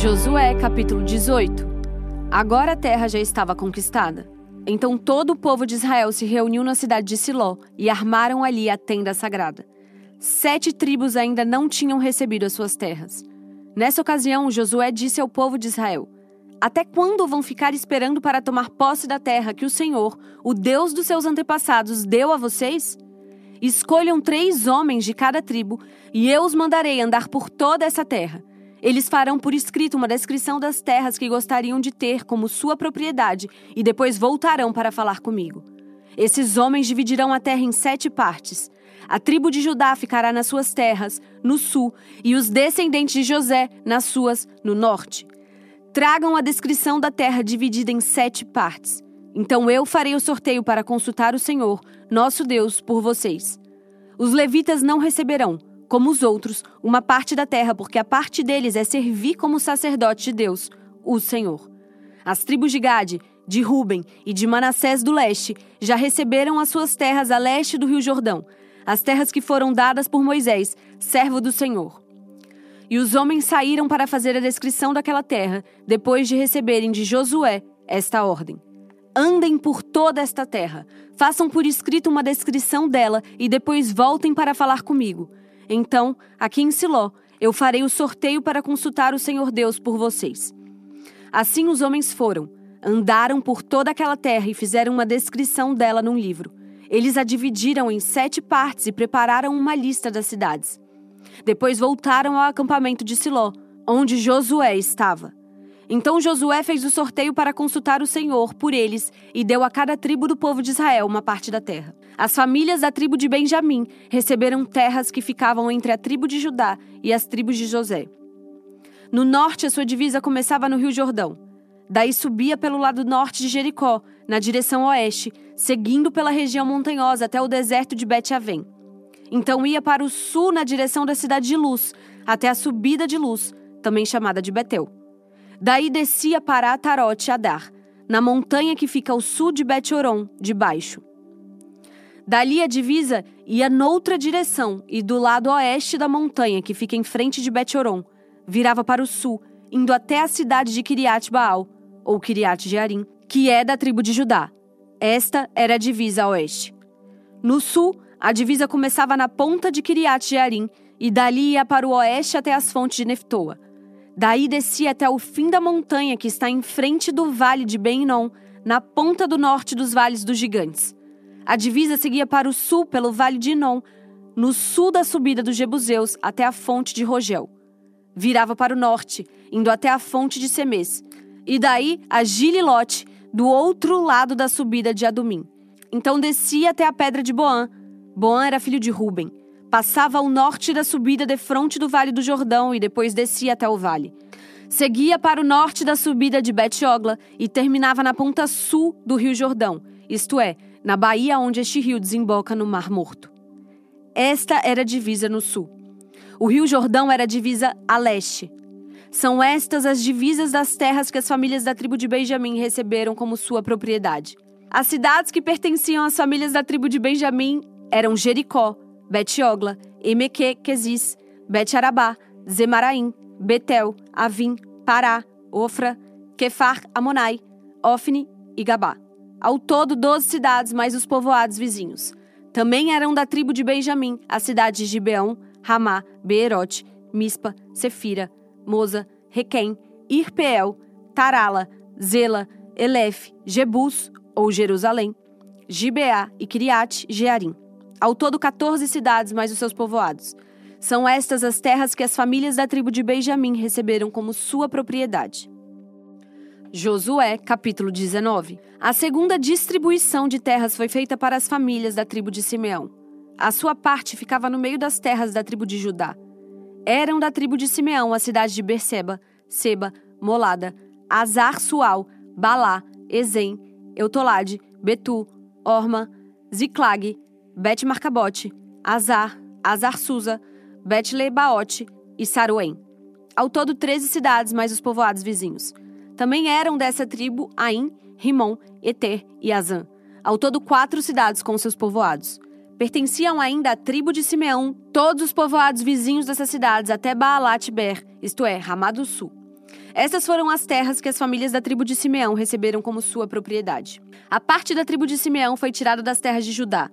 Josué capítulo 18 Agora a terra já estava conquistada. Então todo o povo de Israel se reuniu na cidade de Siló e armaram ali a tenda sagrada. Sete tribos ainda não tinham recebido as suas terras. Nessa ocasião, Josué disse ao povo de Israel: Até quando vão ficar esperando para tomar posse da terra que o Senhor, o Deus dos seus antepassados, deu a vocês? Escolham três homens de cada tribo, e eu os mandarei andar por toda essa terra. Eles farão por escrito uma descrição das terras que gostariam de ter como sua propriedade e depois voltarão para falar comigo. Esses homens dividirão a terra em sete partes. A tribo de Judá ficará nas suas terras, no sul, e os descendentes de José nas suas, no norte. Tragam a descrição da terra dividida em sete partes. Então eu farei o sorteio para consultar o Senhor, nosso Deus, por vocês. Os levitas não receberão, como os outros, uma parte da terra, porque a parte deles é servir como sacerdote de Deus, o Senhor. As tribos de Gade, de Ruben e de Manassés do leste já receberam as suas terras a leste do Rio Jordão, as terras que foram dadas por Moisés, servo do Senhor. E os homens saíram para fazer a descrição daquela terra, depois de receberem de Josué esta ordem: Andem por toda esta terra, façam por escrito uma descrição dela e depois voltem para falar comigo. Então, aqui em Siló, eu farei o sorteio para consultar o Senhor Deus por vocês. Assim os homens foram, andaram por toda aquela terra e fizeram uma descrição dela num livro. Eles a dividiram em sete partes e prepararam uma lista das cidades. Depois voltaram ao acampamento de Siló, onde Josué estava. Então Josué fez o sorteio para consultar o Senhor por eles e deu a cada tribo do povo de Israel uma parte da terra. As famílias da tribo de Benjamim receberam terras que ficavam entre a tribo de Judá e as tribos de José. No norte, a sua divisa começava no Rio Jordão. Daí subia pelo lado norte de Jericó, na direção oeste, seguindo pela região montanhosa até o deserto de Bet-Avém. Então ia para o sul na direção da cidade de Luz, até a subida de Luz, também chamada de Betel. Daí descia para Atarote Adar, na montanha que fica ao sul de Bet-Oron, de baixo. Dali a divisa ia noutra direção e do lado oeste da montanha, que fica em frente de Bet-Oron, virava para o sul, indo até a cidade de Kiriat Baal, ou Kiriat Jearim, que é da tribo de Judá. Esta era a divisa a oeste. No sul, a divisa começava na ponta de Kiriat Jearim e dali ia para o oeste até as fontes de Neftoa. Daí descia até o fim da montanha que está em frente do vale de Ben-Inon, na ponta do norte dos vales dos gigantes. A divisa seguia para o sul pelo vale de Inon, no sul da subida dos Jebuseus até a fonte de Rogel. Virava para o norte, indo até a fonte de Semes, e daí a Gililote, do outro lado da subida de Adumim. Então descia até a pedra de Boã. Boã era filho de Ruben passava ao norte da subida de fronte do Vale do Jordão e depois descia até o vale. Seguia para o norte da subida de Bet-Ogla e terminava na ponta sul do Rio Jordão, isto é, na baía onde este rio desemboca no Mar Morto. Esta era a divisa no sul. O Rio Jordão era a divisa a leste. São estas as divisas das terras que as famílias da tribo de Benjamim receberam como sua propriedade. As cidades que pertenciam às famílias da tribo de Benjamim eram Jericó, Bet-Ogla, Emeque, Quezis, Bet-Arabá, Zemaraim, Betel, Avim, Pará, Ofra, Kefar, Amonai, Ofni e Gabá. Ao todo, doze cidades, mais os povoados vizinhos. Também eram da tribo de Benjamim as cidades de Gibeão, Ramá, Beerote, Mispa, Sefira, Moza, Requém, Irpeel, Tarala, Zela, Elef, Jebus ou Jerusalém, Gibeá e Criate, Jearim. Ao todo, 14 cidades mais os seus povoados. São estas as terras que as famílias da tribo de Benjamim receberam como sua propriedade. Josué, capítulo 19. A segunda distribuição de terras foi feita para as famílias da tribo de Simeão. A sua parte ficava no meio das terras da tribo de Judá. Eram da tribo de Simeão a cidade de Berseba, Seba, Molada, Azar Sual, Balá, Ezem, Eutolade, Betu, Orma, Ziclag, Bet Marcabote, Azar, Azar Susa, Bet Lebaote e Saruém. Ao todo, 13 cidades, mais os povoados vizinhos. Também eram dessa tribo Ain, Rimon, Eter e Azan. Ao todo, quatro cidades com seus povoados. Pertenciam ainda à tribo de Simeão todos os povoados vizinhos dessas cidades até Baalat Ber, isto é, Ramá do Sul. Essas foram as terras que as famílias da tribo de Simeão receberam como sua propriedade. A parte da tribo de Simeão foi tirada das terras de Judá.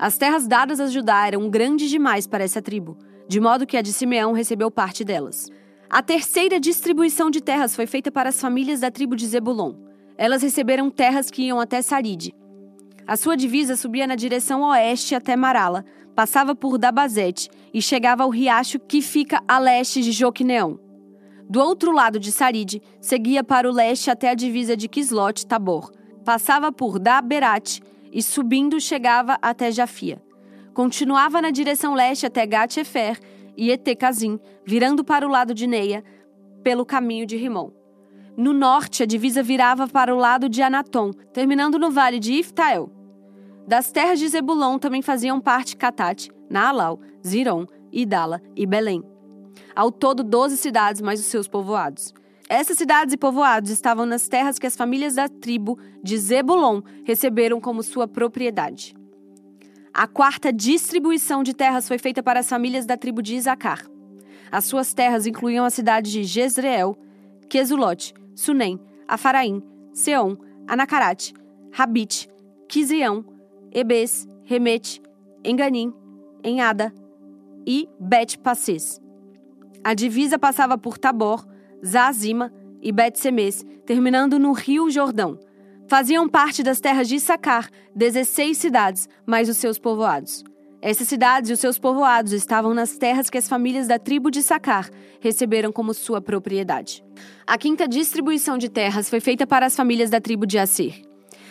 As terras dadas a Judá eram grandes demais para essa tribo, de modo que a de Simeão recebeu parte delas. A terceira distribuição de terras foi feita para as famílias da tribo de Zebulon. Elas receberam terras que iam até Saride. A sua divisa subia na direção oeste até Marala, passava por Dabazete e chegava ao riacho que fica a leste de Joquineão. Do outro lado de Saride, seguia para o leste até a divisa de Quislot Tabor, passava por Daberat e subindo chegava até Jafia. Continuava na direção leste até Gat-Efer e Etecazim, virando para o lado de Neia, pelo caminho de Rimon. No norte, a divisa virava para o lado de Anatom, terminando no vale de Iftael. Das terras de Zebulon também faziam parte Catate, Naalau, Ziron, Idala e Belém. Ao todo, 12 cidades mais os seus povoados. Essas cidades e povoados estavam nas terras que as famílias da tribo de Zebulon receberam como sua propriedade. A quarta distribuição de terras foi feita para as famílias da tribo de Isacar. As suas terras incluíam a cidade de Jezreel, Quesulote, Sunem, Afaraim, Seom, Anacarate, Rabite, Quizião, Ebes, Remete, Enganim, Enhada e Bet-Passes. A divisa passava por Tabor, Zazima e Bet-Semes, terminando no Rio Jordão. Faziam parte das terras de Issacar 16 cidades, mais os seus povoados. Essas cidades e os seus povoados estavam nas terras que as famílias da tribo de Sacar receberam como sua propriedade. A quinta distribuição de terras foi feita para as famílias da tribo de Asser.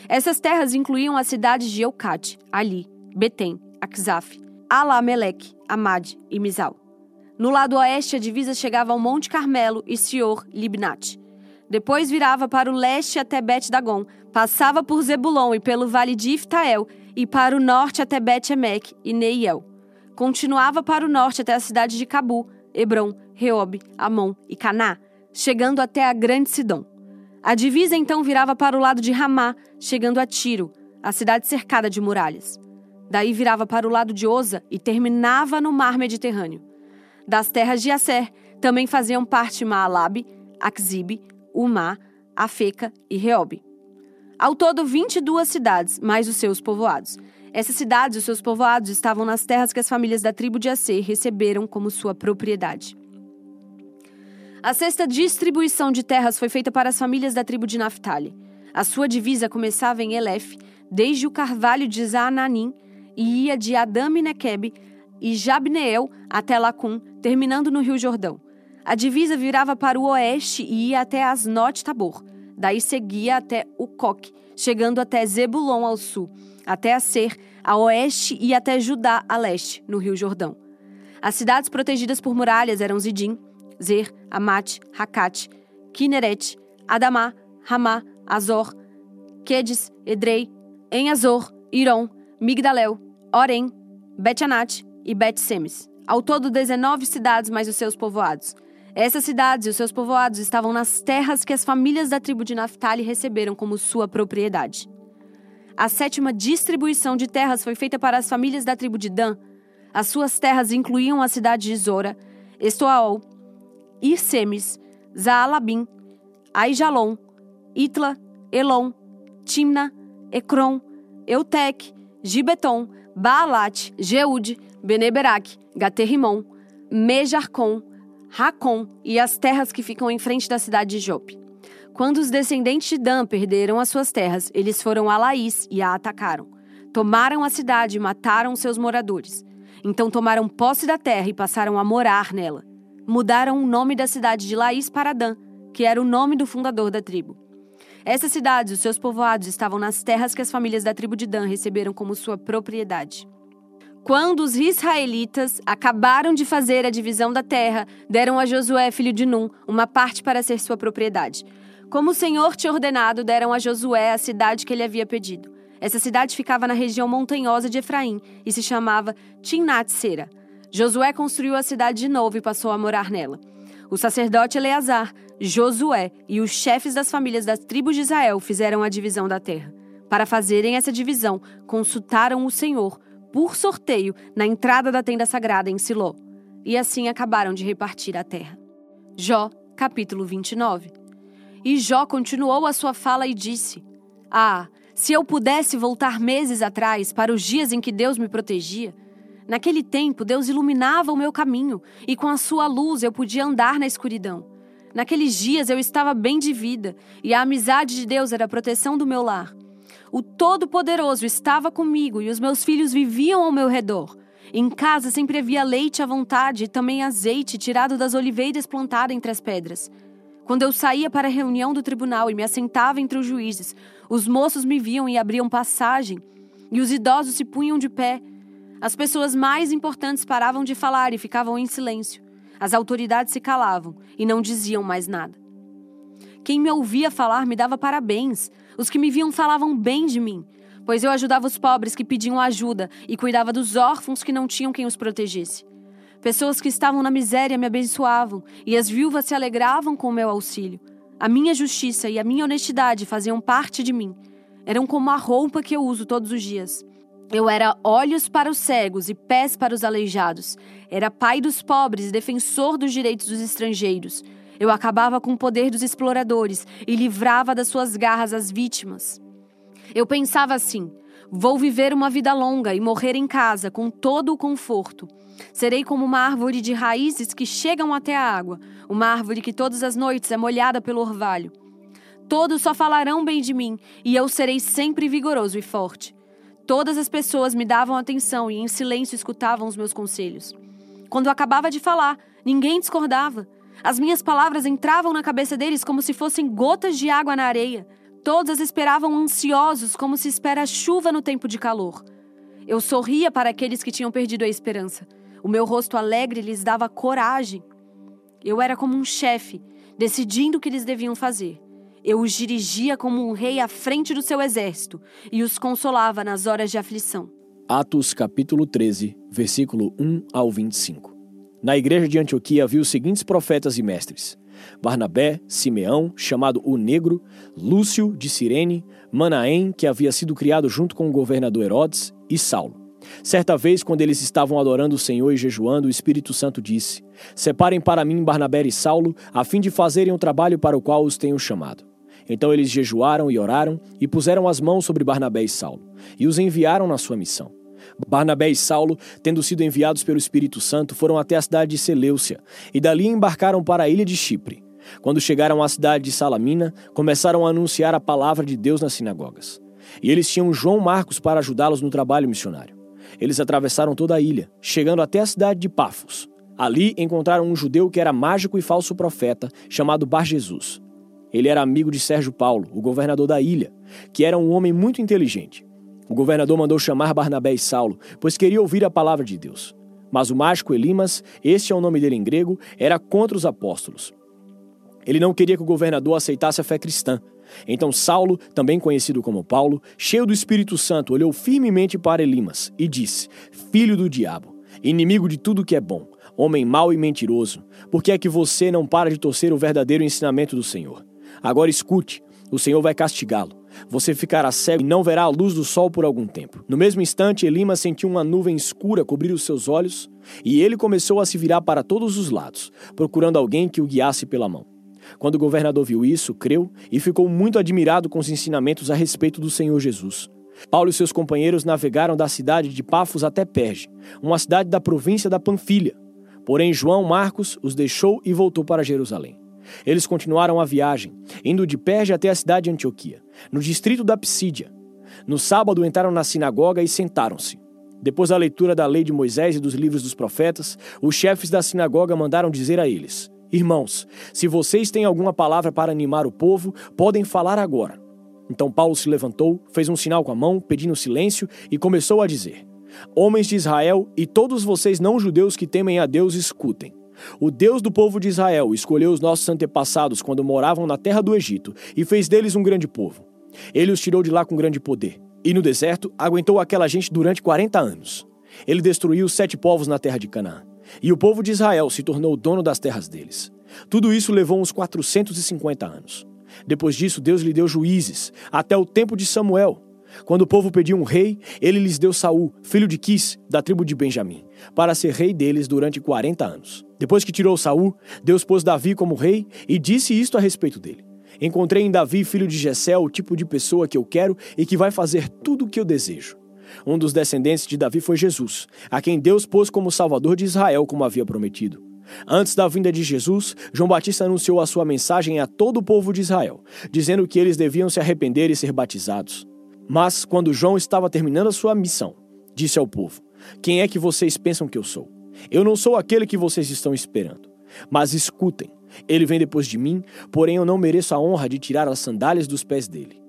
Essas terras incluíam as cidades de Eucate, Ali, Betem, Akzaf, Alamelec, Amad e Mizal. No lado oeste, a divisa chegava ao Monte Carmelo e Sior Libnat. Depois virava para o leste até Bet-Dagon, passava por Zebulon e pelo vale de Iftael, e para o norte até Bet-Emek e Neiel. Continuava para o norte até a cidade de Cabu, Hebron, Reob, Amon e Caná, chegando até a Grande Sidom. A divisa então virava para o lado de Ramá, chegando a Tiro, a cidade cercada de muralhas. Daí virava para o lado de Oza e terminava no mar Mediterrâneo. Das terras de Asser também faziam parte Maalabe, Akzibe, Umá, Afeca e Reob. Ao todo, 22 cidades, mais os seus povoados. Essas cidades e os seus povoados estavam nas terras que as famílias da tribo de Asser receberam como sua propriedade. A sexta distribuição de terras foi feita para as famílias da tribo de Naphtali. A sua divisa começava em Elef, desde o carvalho de Zaananim, e ia de Adame Nequeb e Jabneel até Lacum, terminando no Rio Jordão. A divisa virava para o oeste e ia até Asnot Tabor. Daí seguia até Ucoque, chegando até Zebulon ao sul, até a Ser, a oeste e até Judá a leste, no Rio Jordão. As cidades protegidas por muralhas eram Zidim, Zer, Amat, Hakat, Kineret, Adamá, Ramá, Azor, Quedes, Edrei, Enazor, Iron, Migdalel, Orem, Bet-Anat e Bet-Semes. Ao todo, 19 cidades mais os seus povoados. Essas cidades e os seus povoados estavam nas terras que as famílias da tribo de Naphtali receberam como sua propriedade. A sétima distribuição de terras foi feita para as famílias da tribo de Dan. As suas terras incluíam a cidade de Zora, Estoaol, Irsemes, Zaalabim, Aijalon, Itla, Elon, Timna, Ecrom, Eutec, Gibeton, Baalat, Jeude, Beneberac, Gaterrimon, Mejarcon, Racon e as terras que ficam em frente da cidade de Jope. Quando os descendentes de Dan perderam as suas terras, eles foram a Laís e a atacaram. Tomaram a cidade e mataram seus moradores. Então tomaram posse da terra e passaram a morar nela. Mudaram o nome da cidade de Laís para Dan, que era o nome do fundador da tribo. Essas cidades os seus povoados estavam nas terras que as famílias da tribo de Dan receberam como sua propriedade. Quando os israelitas acabaram de fazer a divisão da terra, deram a Josué, filho de Num, uma parte para ser sua propriedade. Como o Senhor tinha ordenado, deram a Josué a cidade que ele havia pedido. Essa cidade ficava na região montanhosa de Efraim e se chamava Timnat-Sera. Josué construiu a cidade de novo e passou a morar nela. O sacerdote Eleazar, Josué e os chefes das famílias das tribos de Israel fizeram a divisão da terra. Para fazerem essa divisão, consultaram o Senhor por sorteio na entrada da tenda sagrada em Siló. E assim acabaram de repartir a terra. Jó, capítulo 29. E Jó continuou a sua fala e disse: Ah, se eu pudesse voltar meses atrás para os dias em que Deus me protegia. Naquele tempo, Deus iluminava o meu caminho e com a sua luz eu podia andar na escuridão. Naqueles dias eu estava bem de vida e a amizade de Deus era a proteção do meu lar. O Todo-Poderoso estava comigo e os meus filhos viviam ao meu redor. Em casa sempre havia leite à vontade e também azeite tirado das oliveiras plantadas entre as pedras. Quando eu saía para a reunião do tribunal e me assentava entre os juízes, os moços me viam e abriam passagem, e os idosos se punham de pé. As pessoas mais importantes paravam de falar e ficavam em silêncio. As autoridades se calavam e não diziam mais nada. Quem me ouvia falar me dava parabéns. Os que me viam falavam bem de mim, pois eu ajudava os pobres que pediam ajuda e cuidava dos órfãos que não tinham quem os protegesse. Pessoas que estavam na miséria me abençoavam e as viúvas se alegravam com o meu auxílio. A minha justiça e a minha honestidade faziam parte de mim. Eram como a roupa que eu uso todos os dias. Eu era olhos para os cegos e pés para os aleijados. Era pai dos pobres e defensor dos direitos dos estrangeiros. Eu acabava com o poder dos exploradores e livrava das suas garras as vítimas. Eu pensava assim: vou viver uma vida longa e morrer em casa com todo o conforto. Serei como uma árvore de raízes que chegam até a água, uma árvore que todas as noites é molhada pelo orvalho. Todos só falarão bem de mim, e eu serei sempre vigoroso e forte. Todas as pessoas me davam atenção e em silêncio escutavam os meus conselhos. Quando acabava de falar, ninguém discordava. As minhas palavras entravam na cabeça deles como se fossem gotas de água na areia. Todos as esperavam ansiosos, como se espera chuva no tempo de calor. Eu sorria para aqueles que tinham perdido a esperança. O meu rosto alegre lhes dava coragem. Eu era como um chefe, decidindo o que eles deviam fazer. Eu os dirigia como um rei à frente do seu exército e os consolava nas horas de aflição. Atos capítulo 13, versículo 1 ao 25. Na igreja de Antioquia havia os seguintes profetas e mestres: Barnabé, Simeão, chamado o Negro, Lúcio de Cirene, Manaém, que havia sido criado junto com o governador Herodes, e Saulo. Certa vez, quando eles estavam adorando o Senhor e jejuando, o Espírito Santo disse: Separem para mim Barnabé e Saulo, a fim de fazerem o trabalho para o qual os tenho chamado. Então eles jejuaram e oraram e puseram as mãos sobre Barnabé e Saulo, e os enviaram na sua missão. Barnabé e Saulo, tendo sido enviados pelo Espírito Santo, foram até a cidade de Seleucia e dali embarcaram para a ilha de Chipre. Quando chegaram à cidade de Salamina, começaram a anunciar a palavra de Deus nas sinagogas. E eles tinham João Marcos para ajudá-los no trabalho missionário. Eles atravessaram toda a ilha, chegando até a cidade de Pafos. Ali encontraram um judeu que era mágico e falso profeta, chamado Bar Jesus. Ele era amigo de Sérgio Paulo, o governador da ilha, que era um homem muito inteligente. O governador mandou chamar Barnabé e Saulo, pois queria ouvir a palavra de Deus. Mas o mágico Elimas, este é o nome dele em grego, era contra os apóstolos. Ele não queria que o governador aceitasse a fé cristã. Então Saulo, também conhecido como Paulo, cheio do Espírito Santo, olhou firmemente para Elimas e disse: Filho do diabo, inimigo de tudo que é bom, homem mau e mentiroso, por que é que você não para de torcer o verdadeiro ensinamento do Senhor? Agora escute, o Senhor vai castigá-lo. Você ficará cego e não verá a luz do sol por algum tempo. No mesmo instante, Elimas sentiu uma nuvem escura cobrir os seus olhos e ele começou a se virar para todos os lados, procurando alguém que o guiasse pela mão. Quando o governador viu isso, creu e ficou muito admirado com os ensinamentos a respeito do Senhor Jesus. Paulo e seus companheiros navegaram da cidade de Pafos até Perge, uma cidade da província da Panfilha. Porém, João Marcos os deixou e voltou para Jerusalém. Eles continuaram a viagem, indo de Perge até a cidade de Antioquia, no distrito da Psídia. No sábado entraram na sinagoga e sentaram-se. Depois da leitura da lei de Moisés e dos livros dos profetas, os chefes da sinagoga mandaram dizer a eles: Irmãos, se vocês têm alguma palavra para animar o povo, podem falar agora. Então Paulo se levantou, fez um sinal com a mão, pedindo silêncio, e começou a dizer: Homens de Israel e todos vocês não-judeus que temem a Deus, escutem. O Deus do povo de Israel escolheu os nossos antepassados quando moravam na terra do Egito e fez deles um grande povo. Ele os tirou de lá com grande poder. E no deserto aguentou aquela gente durante 40 anos. Ele destruiu sete povos na terra de Canaã. E o povo de Israel se tornou dono das terras deles. Tudo isso levou uns 450 anos. Depois disso, Deus lhe deu juízes, até o tempo de Samuel. Quando o povo pediu um rei, ele lhes deu Saul, filho de Quis, da tribo de Benjamim, para ser rei deles durante 40 anos. Depois que tirou Saul, Deus pôs Davi como rei e disse isto a respeito dele: Encontrei em Davi, filho de Jessé, o tipo de pessoa que eu quero e que vai fazer tudo o que eu desejo. Um dos descendentes de Davi foi Jesus, a quem Deus pôs como Salvador de Israel, como havia prometido. Antes da vinda de Jesus, João Batista anunciou a sua mensagem a todo o povo de Israel, dizendo que eles deviam se arrepender e ser batizados. Mas, quando João estava terminando a sua missão, disse ao povo: Quem é que vocês pensam que eu sou? Eu não sou aquele que vocês estão esperando. Mas escutem, ele vem depois de mim, porém eu não mereço a honra de tirar as sandálias dos pés dele.